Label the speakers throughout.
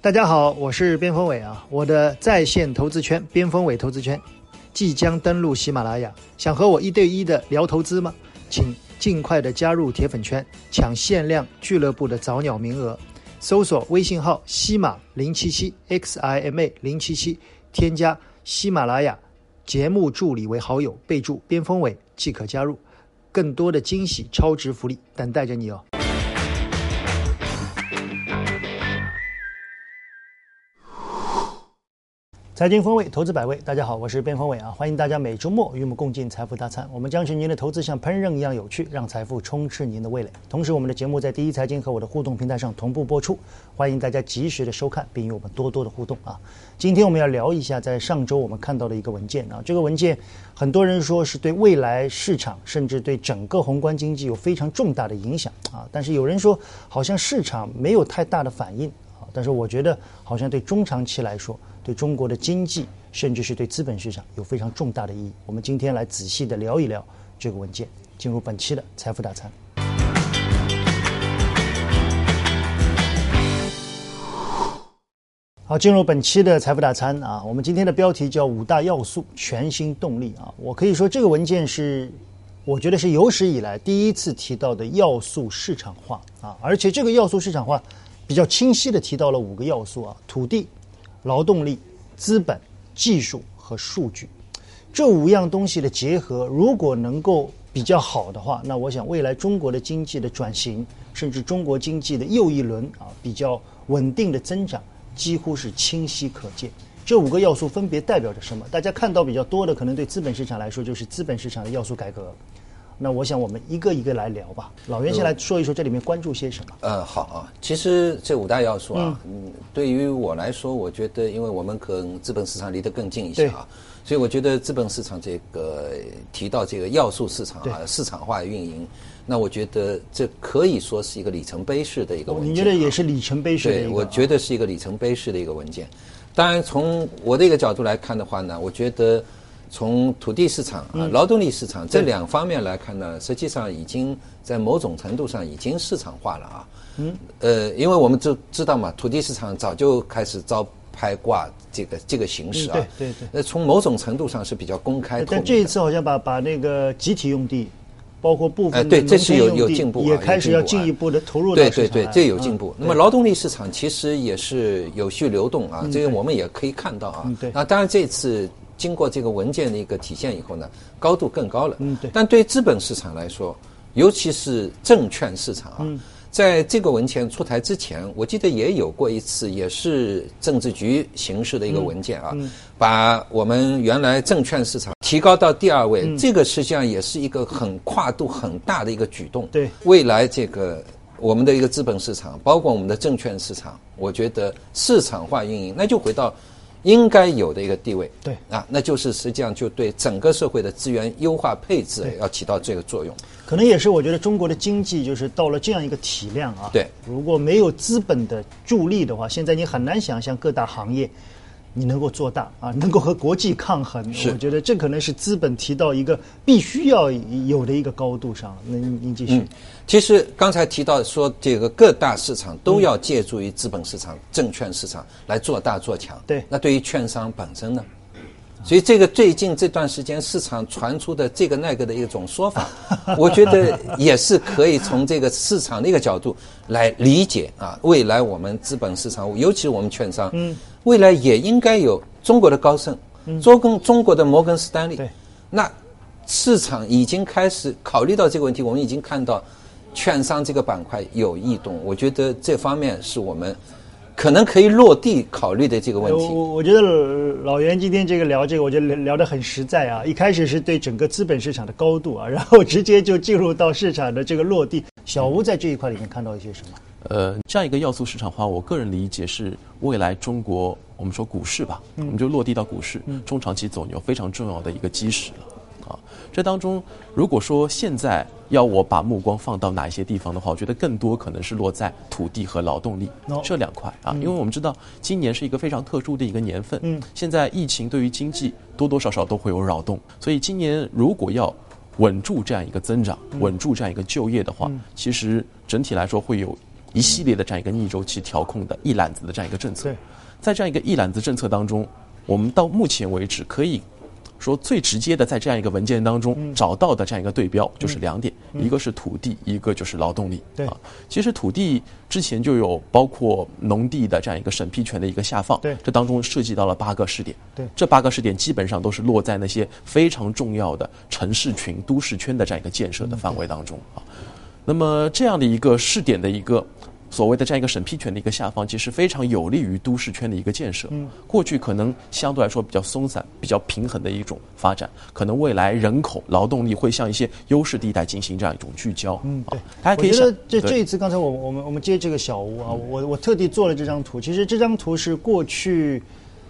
Speaker 1: 大家好，我是边锋伟啊，我的在线投资圈边锋伟投资圈即将登陆喜马拉雅，想和我一对一的聊投资吗？请尽快的加入铁粉圈，抢限量俱乐部的早鸟名额。搜索微信号西马零七七 x i m a 零七七，添加喜马拉雅节目助理为好友，备注边锋伟即可加入。更多的惊喜超值福利等待着你哦！财经风味，投资百味。大家好，我是边锋伟啊，欢迎大家每周末与我们共进财富大餐。我们将使您的投资像烹饪一样有趣，让财富充斥您的味蕾。同时，我们的节目在第一财经和我的互动平台上同步播出，欢迎大家及时的收看，并与我们多多的互动啊。今天我们要聊一下，在上周我们看到的一个文件啊，这个文件很多人说是对未来市场，甚至对整个宏观经济有非常重大的影响啊。但是有人说，好像市场没有太大的反应但是我觉得，好像对中长期来说。对中国的经济，甚至是对资本市场有非常重大的意义。我们今天来仔细的聊一聊这个文件，进入本期的财富大餐。好，进入本期的财富大餐啊，我们今天的标题叫五大要素全新动力啊。我可以说这个文件是，我觉得是有史以来第一次提到的要素市场化啊，而且这个要素市场化比较清晰的提到了五个要素啊，土地。劳动力、资本、技术和数据，这五样东西的结合，如果能够比较好的话，那我想未来中国的经济的转型，甚至中国经济的又一轮啊比较稳定的增长，几乎是清晰可见。这五个要素分别代表着什么？大家看到比较多的，可能对资本市场来说，就是资本市场的要素改革。那我想我们一个一个来聊吧。老袁先来说一说这里面关注些什么。
Speaker 2: 呃，好啊。其实这五大要素啊，嗯，对于我来说，我觉得因为我们跟资本市场离得更近一些啊，所以我觉得资本市场这个提到这个要素市场啊，市场化运营，那我觉得这可以说是一个里程碑式的一个文件。
Speaker 1: 你觉得也是里程碑式的？
Speaker 2: 对，我觉得是一个里程碑式的一个文件。当然，从我的一个角度来看的话呢，我觉得。从土地市场啊、劳动力市场这两方面来看呢，实际上已经在某种程度上已经市场化了啊。嗯。呃，因为我们就知道嘛，土地市场早就开始招拍挂这个这个形式啊。
Speaker 1: 对对对。
Speaker 2: 呃，从某种程度上是比较公开。
Speaker 1: 但这一次好像把把那个集体用地，包括部分
Speaker 2: 对，这是有有进步，
Speaker 1: 也开始要进一步的投入。
Speaker 2: 对对对，这有进步。那么劳动力市场其实也是有序流动啊，这个我们也可以看到啊。
Speaker 1: 对。
Speaker 2: 那当然这次。经过这个文件的一个体现以后呢，高度更高了。
Speaker 1: 嗯，对。
Speaker 2: 但对资本市场来说，尤其是证券市场啊，在这个文件出台之前，我记得也有过一次，也是政治局形式的一个文件啊，把我们原来证券市场提高到第二位。这个实际上也是一个很跨度很大的一个举动。
Speaker 1: 对，
Speaker 2: 未来这个我们的一个资本市场，包括我们的证券市场，我觉得市场化运营，那就回到。应该有的一个地位，
Speaker 1: 对
Speaker 2: 啊，那就是实际上就对整个社会的资源优化配置要起到这个作用。
Speaker 1: 可能也是我觉得中国的经济就是到了这样一个体量啊，
Speaker 2: 对，
Speaker 1: 如果没有资本的助力的话，现在你很难想象各大行业。你能够做大啊，能够和国际抗衡，我觉得这可能是资本提到一个必须要有的一个高度上。那您继续。
Speaker 2: 其实刚才提到说，这个各大市场都要借助于资本市场、证券市场来做大做强。
Speaker 1: 对。
Speaker 2: 那对于券商本身呢？所以这个最近这段时间市场传出的这个那个的一种说法，我觉得也是可以从这个市场的一个角度来理解啊。未来我们资本市场，尤其是我们券商。嗯。未来也应该有中国的高盛，中跟中国的摩根士丹利。那市场已经开始考虑到这个问题，我们已经看到券商这个板块有异动。我觉得这方面是我们可能可以落地考虑的这个问题。
Speaker 1: 我我觉得老袁今天这个聊这个，我觉得聊得很实在啊。一开始是对整个资本市场的高度啊，然后直接就进入到市场的这个落地。小吴在这一块里面看到一些什么？
Speaker 3: 呃，这样一个要素市场化，我个人理解是未来中国我们说股市吧，我们就落地到股市中长期走牛非常重要的一个基石了。啊，这当中如果说现在要我把目光放到哪一些地方的话，我觉得更多可能是落在土地和劳动力这两块啊，因为我们知道今年是一个非常特殊的一个年份，嗯，现在疫情对于经济多多少少都会有扰动，所以今年如果要稳住这样一个增长，稳住这样一个就业的话，其实整体来说会有。一系列的这样一个逆周期调控的一揽子的这样一个政策
Speaker 1: 对。
Speaker 3: 在这样一个一揽子政策当中，我们到目前为止可以说最直接的在这样一个文件当中找到的这样一个对标就是两点，一个是土地，一个就是劳动力。
Speaker 1: 对
Speaker 3: 啊，其实土地之前就有包括农地的这样一个审批权的一个下放，
Speaker 1: 对
Speaker 3: 这当中涉及到了八个试点。
Speaker 1: 对
Speaker 3: 这八个试点基本上都是落在那些非常重要的城市群、都市圈的这样一个建设的范围当中啊。那么这样的一个试点的一个所谓的这样一个审批权的一个下放，其实非常有利于都市圈的一个建设。嗯，过去可能相对来说比较松散、比较平衡的一种发展，可能未来人口、劳动力会向一些优势地带进行这样一种聚焦。
Speaker 1: 嗯，对
Speaker 3: 啊，大家可以想
Speaker 1: 我觉得这这一次，刚才我我们我们接这个小屋啊，我我特地做了这张图。其实这张图是过去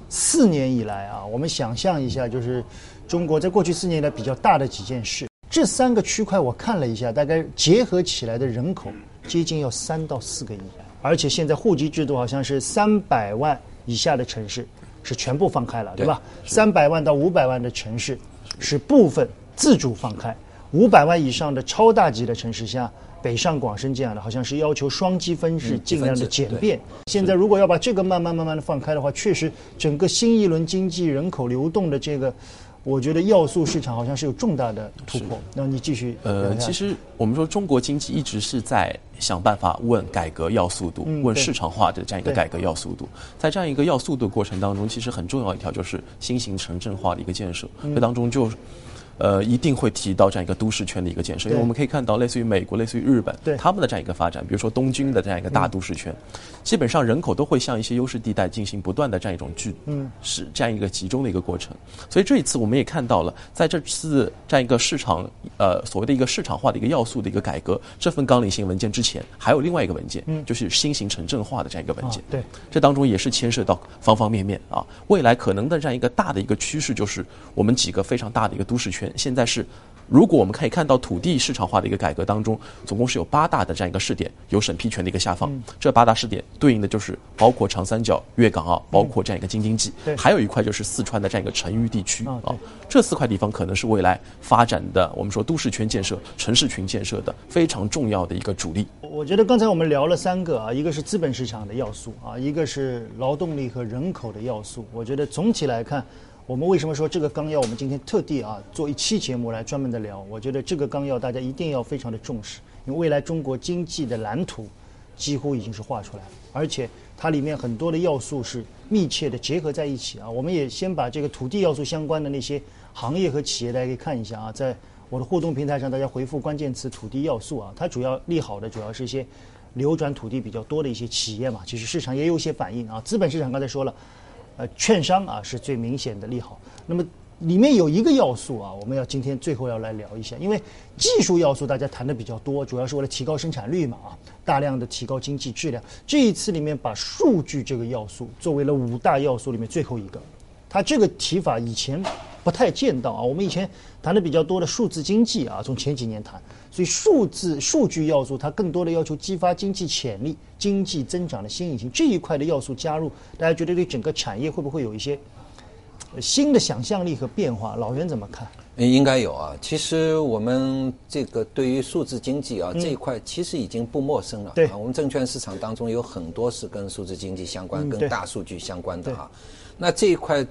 Speaker 1: 四年以来啊，我们想象一下，就是中国在过去四年以来比较大的几件事。这三个区块我看了一下，大概结合起来的人口接近要三到四个亿，而且现在户籍制度好像是三百万以下的城市是全部放开了，对吧？三百万到五百万的城市是部分自主放开，五百万以上的超大级的城市，像北上广深这样的，好像是要求双积分制，
Speaker 2: 嗯
Speaker 1: 尽量的简便。现在如果要把这个慢慢慢慢的放开的话，确实整个新一轮经济人口流动的这个，我觉得要素市场好像是有重大的突破。那你继续
Speaker 3: 呃，其实我们说中国经济一直是在想办法问改革要速度，
Speaker 1: 嗯
Speaker 3: 问市场化的这样一个改革要速度。在这样一个要速度过程当中，其实很重要一条就是新型城镇化的一个建设，
Speaker 1: 嗯
Speaker 3: 这当中就。呃，一定会提到这样一个都市圈的一个建设，因为我们可以看到，类似于美国、类似于日本，
Speaker 1: 对。
Speaker 3: 他们的这样一个发展，比如说东京的这样一个大都市圈，基本上人口都会向一些优势地带进行不断的这样一种聚，
Speaker 1: 嗯，
Speaker 3: 是这样一个集中的一个过程。所以这一次我们也看到了，在这次这样一个市场呃所谓的一个市场化的一个要素的一个改革，这份纲领性文件之前还有另外一个文件，嗯，就是新型城镇化的这样一个文件，
Speaker 1: 啊对，
Speaker 3: 这当中也是牵涉到方方面面啊。未来可能的这样一个大的一个趋势，就是我们几个非常大的一个都市圈，现在是。如果我们可以看到土地市场化的一个改革当中，总共是有八大的这样一个试点有审批权的一个下放，这八大试点对应的就是包括长三角、粤港澳，包括这样一个京津冀，
Speaker 1: 对
Speaker 3: 还有一块就是四川的这样一个成渝地区
Speaker 1: 啊。
Speaker 3: 这四块地方可能是未来发展的我们说都市圈建设、城市群建设的非常重要的一个主力。
Speaker 1: 我觉得刚才我们聊了三个啊，一个是资本市场的要素啊，一个是劳动力和人口的要素。我觉得总体来看，我们为什么说这个纲要，我们今天特地啊做一期节目来专门的聊。我觉得这个纲要大家一定要非常的重视，因为未来中国经济的蓝图几乎已经是画出来了，而且它里面很多的要素是密切的结合在一起啊。我们也先把这个土地要素相关的那些行业和企业，大家可以看一下啊，在我的互动平台上，大家回复关键词“土地要素”啊，它主要利好的主要是一些流转土地比较多的一些企业嘛，其实市场也有一些反应啊。资本市场刚才说了，呃，券商啊是最明显的利好。那么里面有一个要素啊，我们要今天最后要来聊一下，因为技术要素大家谈的比较多，主要是为了提高生产率嘛啊，大量的提高经济质量。这一次里面把数据这个要素作为了五大要素里面最后一个，它这个提法以前不太见到啊。我们以前谈的比较多的数字经济啊，从前几年谈，所以数字数据要素它更多的要求激发经济潜力、经济增长的新引擎这一块的要素加入，大家觉得对整个产业会不会有一些呃新的想象力和变化？老袁怎么看？
Speaker 2: 嗯应该有啊。其实我们这个对于数字经济啊、这一块，其实已经不陌生了。
Speaker 1: 嗯对
Speaker 2: 啊，我们证券市场当中有很多是跟数字经济相关、
Speaker 1: 嗯
Speaker 2: 跟大数据相关的啊。那这一块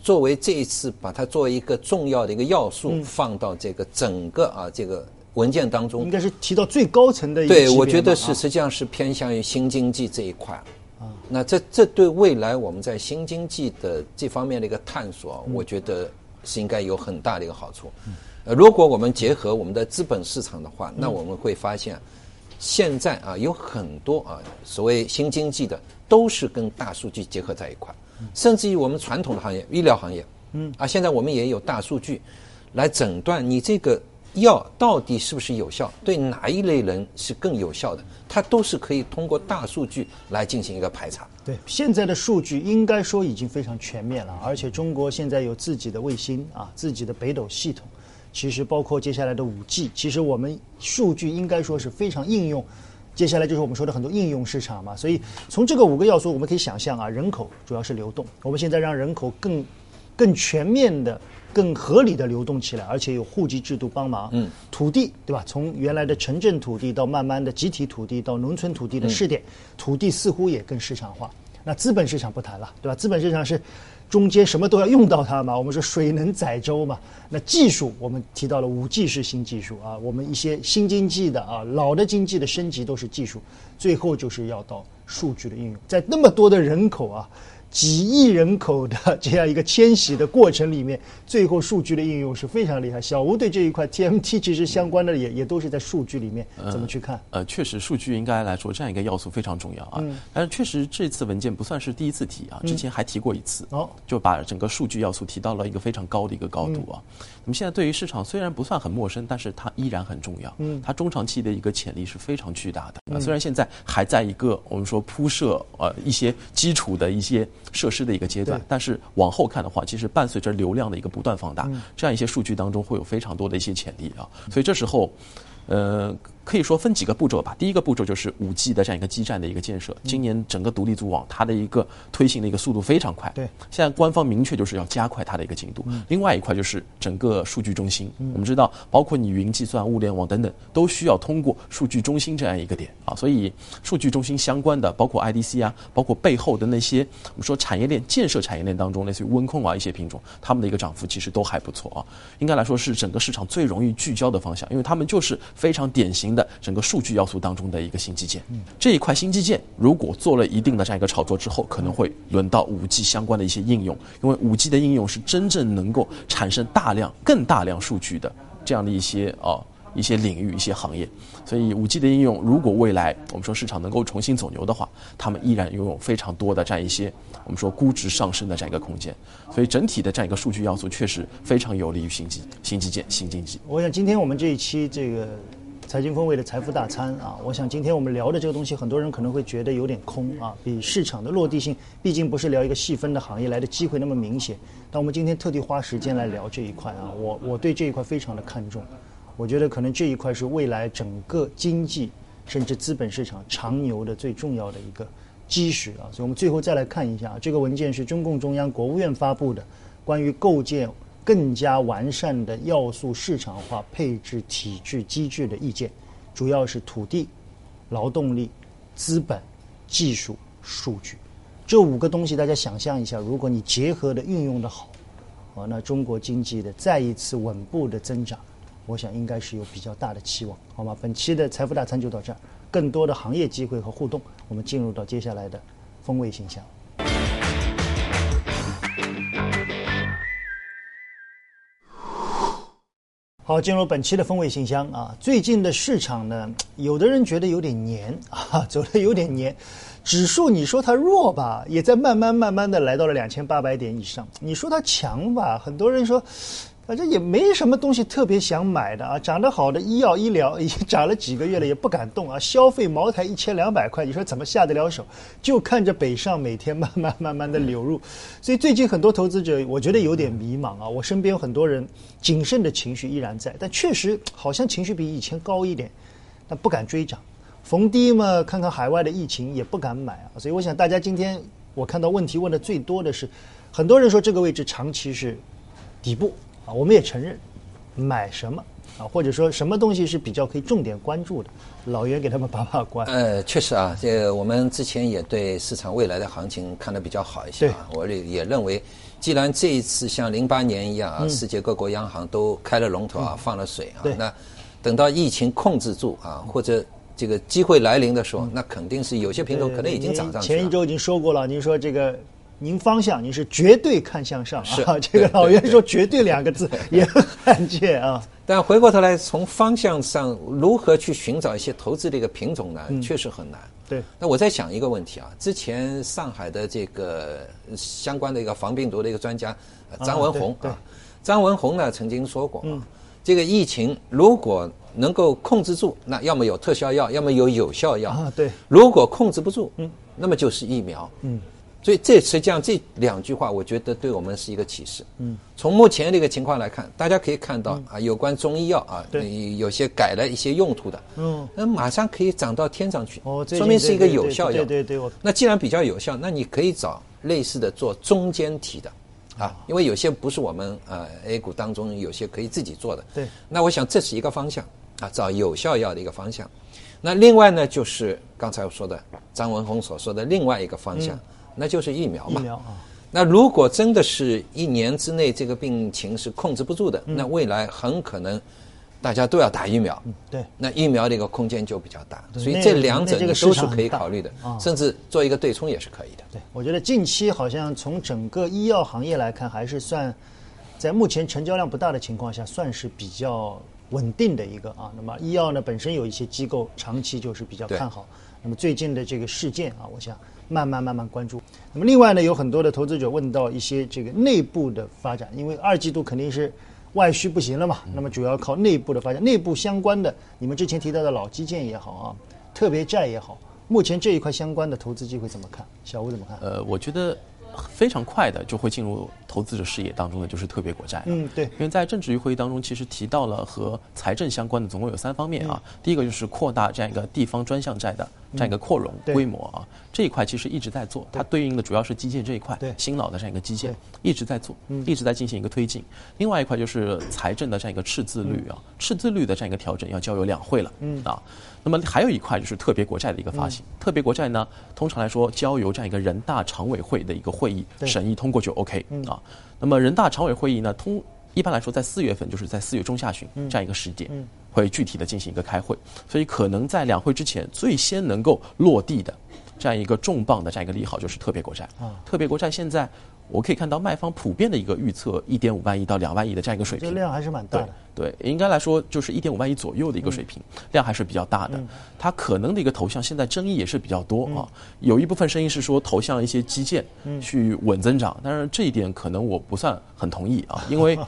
Speaker 2: 作为这一次把它作为一个重要的一个要素，
Speaker 1: 嗯
Speaker 2: 放到这个整个啊这个文件当中
Speaker 1: 应，该是提到最高层的一个
Speaker 2: 对，我觉得是实际上是偏向于新经济这一块。啊。那这这对未来我们在新经济的这方面的一个探索，我觉得是应该有很大的一个好处。呃，如果我们结合我们的资本市场的话，那我们会发现，现在啊有很多啊所谓新经济的都是跟大数据结合在一块，甚至于我们传统的行业，医疗行业，嗯。啊，现在我们也有大数据来诊断你这个药到底是不是有效，对哪一类人是更有效的，它都是可以通过大数据来进行一个排查。
Speaker 1: 对，现在的数据应该说已经非常全面了，而且中国现在有自己的卫星啊，自己的北斗系统，其实包括接下来的五 G，其实我们数据应该说是非常应用。接下来就是我们说的很多应用市场嘛，所以从这个五个要素，我们可以想象啊，人口主要是流动，我们现在让人口更更全面的、更合理的流动起来，而且有户籍制度帮忙。
Speaker 2: 嗯，
Speaker 1: 土地对吧？从原来的城镇土地到慢慢的集体土地到农村土地的试点，土地似乎也更市场化。那资本市场不谈了，对吧？资本市场是中间什么都要用到它嘛。我们说水能载舟嘛。那技术我们提到了五 G 是新技术啊，我们一些新经济的啊，老的经济的升级都是技术，最后就是要到数据的应用，在那么多的人口啊。几亿人口的这样一个迁徙的过程里面，最后数据的应用是非常厉害。小吴对这一块 TMT 其实相关的也也都是在数据里面，怎么去看？
Speaker 3: 呃，确实数据应该来说这样一个要素非常重要啊。但是确实这次文件不算是第一次提啊，之前还提过一次，哦，就把整个数据要素提到了一个非常高的一个高度啊。那么现在对于市场虽然不算很陌生，但是它依然很重要。嗯，它中长期的一个潜力是非常巨大的。啊虽然现在还在一个我们说铺设呃一些基础的一些。设施的一个阶段，但是往后看的话，其实伴随着流量的一个不断放大，这样一些数据当中会有非常多的一些潜力啊，所以这时候，呃。可以说分几个步骤吧。第一个步骤就是五 G 的这样一个基站的一个建设。今年整个独立组网它的一个推行的一个速度非常快。
Speaker 1: 对。
Speaker 3: 现在官方明确就是要加快它的一个进度。另外一块就是整个数据中心。我们知道，包括你云计算、物联网等等，都需要通过数据中心这样一个点啊。所以，数据中心相关的，包括 IDC 啊，包括背后的那些我们说产业链建设产业链当中，类似于温控啊一些品种，他们的一个涨幅其实都还不错啊。应该来说是整个市场最容易聚焦的方向，因为他们就是非常典型。的整个数据要素当中的一个新基建，这一块新基建如果做了一定的这样一个炒作之后，可能会轮到五 G 相关的一些应用，因为五 G 的应用是真正能够产生大量、更大量数据的这样的一些啊一些领域、一些行业。所以五 G 的应用，如果未来我们说市场能够重新走牛的话，他们依然拥有非常多的这样一些我们说估值上升的这样一个空间。所以整体的这样一个数据要素确实非常有利于新基新基建、新经济。
Speaker 1: 我想今天我们这一期这个。财经风味的财富大餐啊，我想今天我们聊的这个东西，很多人可能会觉得有点空啊，比市场的落地性，毕竟不是聊一个细分的行业来的机会那么明显。但我们今天特地花时间来聊这一块啊，我我对这一块非常的看重，我觉得可能这一块是未来整个经济甚至资本市场长牛的最重要的一个基石啊。所以我们最后再来看一下，这个文件是中共中央、国务院发布的关于构建。更加完善的要素市场化配置体制机制的意见，主要是土地、劳动力、资本、技术、数据这五个东西。大家想象一下，如果你结合的运用的好，啊，那中国经济的再一次稳步的增长，我想应该是有比较大的期望，好吗？本期的财富大餐就到这儿，更多的行业机会和互动，我们进入到接下来的风味形象。好，进入本期的风味信箱啊。最近的市场呢，有的人觉得有点黏 啊，走的有点黏。指数你说它弱吧，也在慢慢慢慢的来到了两千八百点以上。你说它强吧，很多人说。反正也没什么东西特别想买的啊，涨得好的医药医疗 已经涨了几个月了，也不敢动啊。消费茅台一千两百块，你说怎么下得了手？就看着北上每天慢慢慢慢的流入，所以最近很多投资者我觉得有点迷茫啊。我身边有很多人谨慎的情绪依然在，但确实好像情绪比以前高一点，但不敢追涨。逢低嘛，看看海外的疫情也不敢买啊。所以我想大家今天我看到问题问的最多的是，很多人说这个位置长期是底部。啊，我们也承认，买什么啊，或者说什么东西是比较可以重点关注的，老袁给他们把把关。
Speaker 2: 呃，确实啊，这个我们之前也对市场未来的行情看得比较好一些啊。我也也认为，既然这一次像零八年一样啊，世界各国央行都开了龙头啊，放了水啊，那等到疫情控制住啊，或者这个机会来临的时候，那肯定是有些品种可能已经涨上去
Speaker 1: 了。前一周已经说过了，您说这个。您方向，您是绝对看向上啊！这个老袁说“绝对”两个字 也很罕见啊。
Speaker 2: 但回过头来，从方向上如何去寻找一些投资的一个品种呢？确实很难。
Speaker 1: 对。
Speaker 2: 那我在想一个问题啊，之前上海的这个相关的一个防病毒的一个专家张文宏啊，张文宏呢曾经说过啊，这个疫情如果能够控制住，那要么有特效药，要么有有效药
Speaker 1: 啊。对。
Speaker 2: 如果控制不住，嗯，那么就是疫苗。嗯。所以这实际上这两句话，我觉得对我们是一个启示。嗯，从目前这个情况来看，大家可以看到啊，有关中医药啊，对，有些改了一些用途的，嗯，那马上可以涨到天上去，哦，说明是一个有效药。
Speaker 1: 对对对，
Speaker 2: 那既然比较有效，那你可以找类似的做中间体的，啊，因为有些不是我们呃 A 股当中有些可以自己做的。
Speaker 1: 对。
Speaker 2: 那我想这是一个方向啊，找有效药的一个方向。那另外呢，就是刚才我说的张文宏所说的另外一个方向，那就是疫苗嘛。
Speaker 1: 疫苗啊。
Speaker 2: 那如果真的是一年之内这个病情是控制不住的，那未来很可能大家都要打疫苗。
Speaker 1: 对。
Speaker 2: 那疫苗的一个空间就比较大，所以这两者你都是可以考虑的，甚至做一个对冲也是可以的。
Speaker 1: 对，我觉得近期好像从整个医药行业来看，还是算在目前成交量不大的情况下，算是比较。稳定的一个啊，那么医药呢本身有一些机构长期就是比较看好，那么最近的这个事件啊，我想慢慢慢慢关注。那么另外呢，有很多的投资者问到一些这个内部的发展，因为二季度肯定是外需不行了嘛，那么主要靠内部的发展，内部相关的，你们之前提到的老基建也好啊，特别债也好，目前这一块相关的投资机会怎么看？小吴怎么看？
Speaker 3: 呃，我觉得。非常快的就会进入投资者视野当中的就是特别国债。
Speaker 1: 嗯，对。
Speaker 3: 因为在政治局会议当中，其实提到了和财政相关的总共有三方面啊。第一个就是扩大这样一个地方专项债的这样一个扩容规模啊，这一块其实一直在做，它对应的主要是基建这一块，新老的这样一个基建一直在做，一直在进行一个推进。另外一块就是财政的这样一个赤字率啊，赤字率的这样一个调整要交由两会了啊。那么还有一块就是特别国债的一个发行，特别国债呢，通常来说交由这样一个人大常委会的一个会议审议通过就 OK 啊。那么人大常委会议呢，通一般来说在四月份，就是在四月中下旬这样一个时间，会具体的进行一个开会，所以可能在两会之前最先能够落地的这样一个重磅的这样一个利好就是特别国债啊。特别国债现在。我可以看到卖方普遍的一个预测，一点五万亿到两万亿的这样一个水平，
Speaker 1: 这量还是蛮大的。
Speaker 3: 对，应该来说就是一点五万亿左右的一个水平，量还是比较大的。它可能的一个投向现在争议也是比较多啊，有一部分声音是说投向一些基建去稳增长，但是这一点可能我不算很同意啊，因为。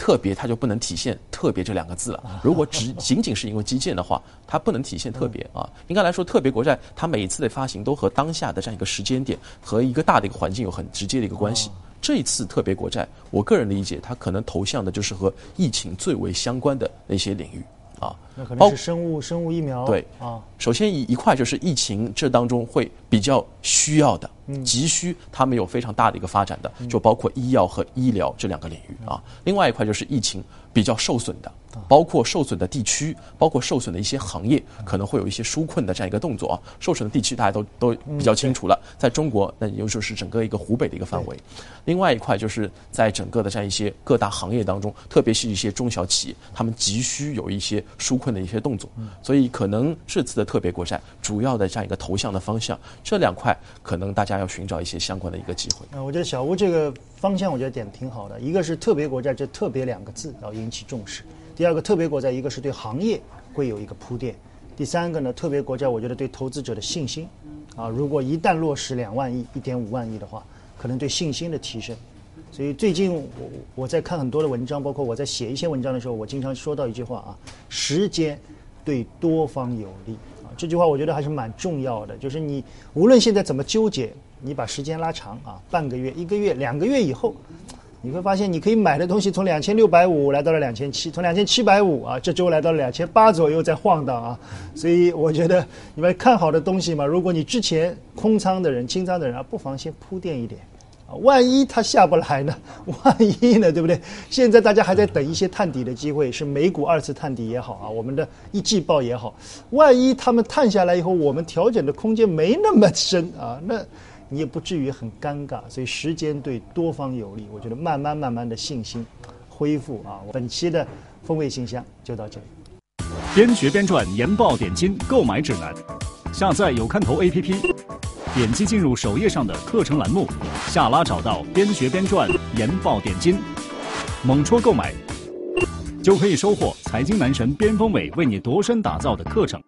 Speaker 3: 特别，它就不能体现“特别”这两个字了。如果只仅仅是因为基建的话，它不能体现特别啊。应该来说，特别国债它每一次的发行都和当下的这样一个时间点和一个大的一个环境有很直接的一个关系。这一次特别国债，我个人理解，它可能投向的就是和疫情最为相关的那些领域。
Speaker 1: 啊，那可能是生物生物疫苗。
Speaker 3: 对啊，首先一一块就是疫情这当中会比较需要的，急需他们有非常大的一个发展的，就包括医药和医疗这两个领域啊。另外一块就是疫情比较受损的。包括受损的地区，包括受损的一些行业，可能会有一些纾困的这样一个动作啊。受损的地区大家都都比较清楚了，在中国，那也就是整个一个湖北的一个范围。另外一块就是在整个的这样一些各大行业当中，特别是一些中小企业，他们急需有一些纾困的一些动作。所以可能这次的特别国债主要的这样一个投向的方向，这两块可能大家要寻找一些相关的一个机会。
Speaker 1: 啊，我觉得小吴这个方向，我觉得点挺好的。一个是特别国债，这“特别”两个字要引起重视。第二个特别国债，一个是对行业会有一个铺垫；第三个呢，特别国债我觉得对投资者的信心，啊，如果一旦落实两万亿、一点五万亿的话，可能对信心的提升。所以最近我我在看很多的文章，包括我在写一些文章的时候，我经常说到一句话啊：时间对多方有利啊。这句话我觉得还是蛮重要的，就是你无论现在怎么纠结，你把时间拉长啊，半个月、一个月、两个月以后。你会发现，你可以买的东西从两千六百五来到了两千七，从两千七百五啊，这周来到了两千八左右在晃荡啊，所以我觉得你们看好的东西嘛，如果你之前空仓的人、清仓的人啊，不妨先铺垫一点啊，万一它下不来呢？万一呢？对不对？现在大家还在等一些探底的机会，是美股二次探底也好啊，我们的一季报也好，万一他们探下来以后，我们调整的空间没那么深啊，那。你也不至于很尴尬，所以时间对多方有利。我觉得慢慢慢慢的信心恢复啊。本期的风味信箱就到这里。
Speaker 4: 边学边赚研报点金购买指南，下载有看头 APP，点击进入首页上的课程栏目，下拉找到边学边赚研报点金，猛戳购买，就可以收获财经男神边锋伟为你度身打造的课程。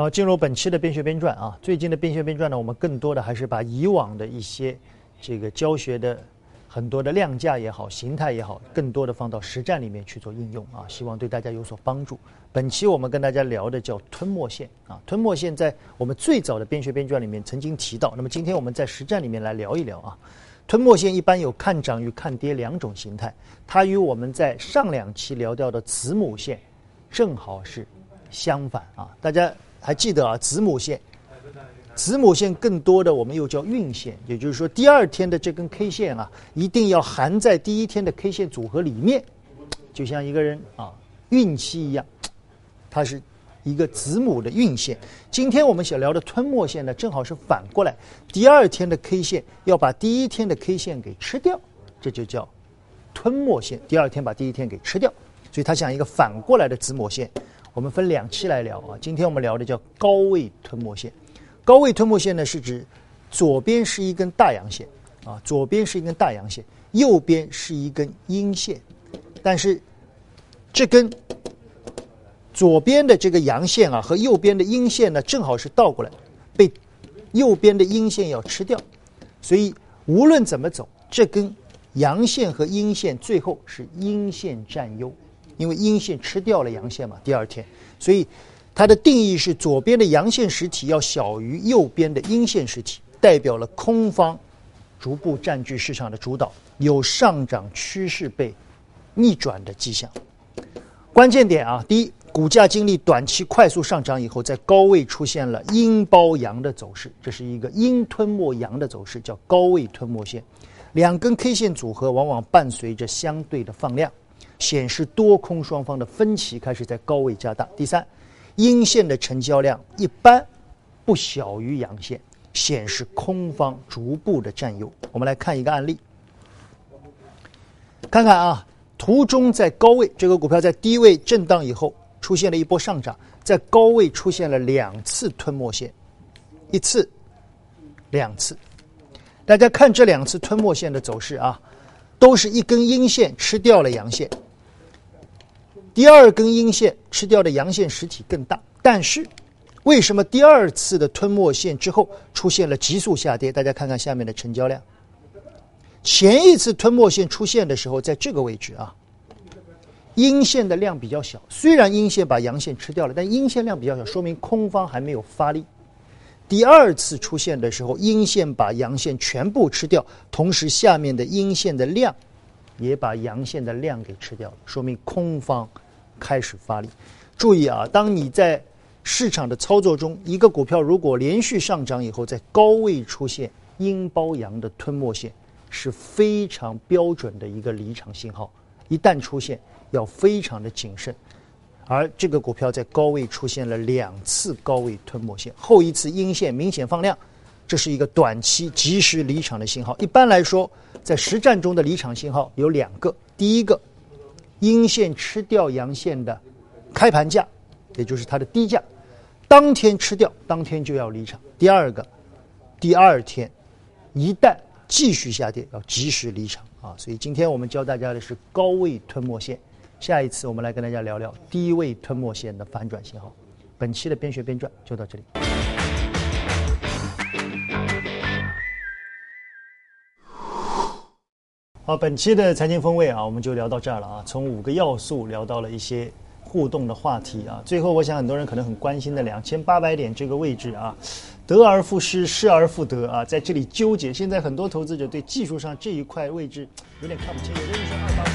Speaker 1: 好，进入本期的边学边赚啊！最近的边学边赚呢，我们更多的还是把以往的一些这个教学的很多的量价也好、形态也好，更多的放到实战里面去做应用啊，希望对大家有所帮助。本期我们跟大家聊的叫吞没线啊，吞没线在我们最早的边学边赚里面曾经提到，那么今天我们在实战里面来聊一聊啊。吞没线一般有看涨与看跌两种形态，它与我们在上两期聊到的子母线正好是相反啊，大家。还记得啊，子母线子母线更多的我们又叫晕线，也就是说第二天的这根 K 线啊，一定要含在第一天的 K 线组合里面，就像一个人啊孕期一样，它是一个子母的晕线。今天我们想聊的吞没线呢，正好是反过来，第二天的 K 线要把第一天的 K 线给吃掉，这就叫吞没线。第二天把第一天给吃掉，所以它像一个反过来的子母线。我们分两期来聊啊，今天我们聊的叫高位吞没线。高位吞没线呢，是指左边是一根大阳线啊，左边是一根大阳线，右边是一根阴线，但是这根左边的这个阳线啊和右边的阴线呢，正好是倒过来，被右边的阴线要吃掉，所以无论怎么走，这根阳线和阴线最后是阴线占优，因为阴线吃掉了阳线嘛，第二天，所以。它的定义是左边的阳线实体要小于右边的阴线实体，代表了空方逐步占据市场的主导，有上涨趋势被逆转的迹象。关键点啊，第一，股价经历短期快速上涨以后，在高位出现了阴包阳的走势，这是一个阴吞没阳的走势，叫高位吞没线。两根 K 线组合往往伴随着相对的放量，显示多空双方的分歧开始在高位加大。第三。阴线的成交量一般不小于阳线，显示空方逐步的占优。我们来看一个案例，看看啊，图中在高位，这个股票在低位震荡以后出现了一波上涨，在高位出现了两次吞没线，一次、两次。大家看这两次吞没线的走势啊，都是一根阴线吃掉了阳线。第二根阴线吃掉的阳线实体更大，但是为什么第二次的吞没线之后出现了急速下跌？大家看看下面的成交量。前一次吞没线出现的时候，在这个位置啊，阴线的量比较小。虽然阴线把阳线吃掉了，但阴线量比较小，说明空方还没有发力。第二次出现的时候，阴线把阳线全部吃掉，同时下面的阴线的量。也把阳线的量给吃掉了，说明空方开始发力。注意啊，当你在市场的操作中，一个股票如果连续上涨以后，在高位出现阴包阳的吞没线，是非常标准的一个离场信号。一旦出现，要非常的谨慎。而这个股票在高位出现了两次高位吞没线，后一次阴线明显放量。这是一个短期及时离场的信号。一般来说，在实战中的离场信号有两个：第一个，阴线吃掉阳线的开盘价，也就是它的低价，当天吃掉，当天就要离场；第二个，第二天一旦继续下跌，要及时离场啊。所以今天我们教大家的是高位吞没线，下一次我们来跟大家聊聊低位吞没线的反转信号。本期的边学边赚就到这里。好，本期的财经风味啊，我们就聊到这儿了啊。从五个要素聊到了一些互动的话题啊。最后，我想很多人可能很关心的两千八百点这个位置啊，得而复失，失而复得啊，在这里纠结。现在很多投资者对技术上这一块位置有点看不清，有的人说二八。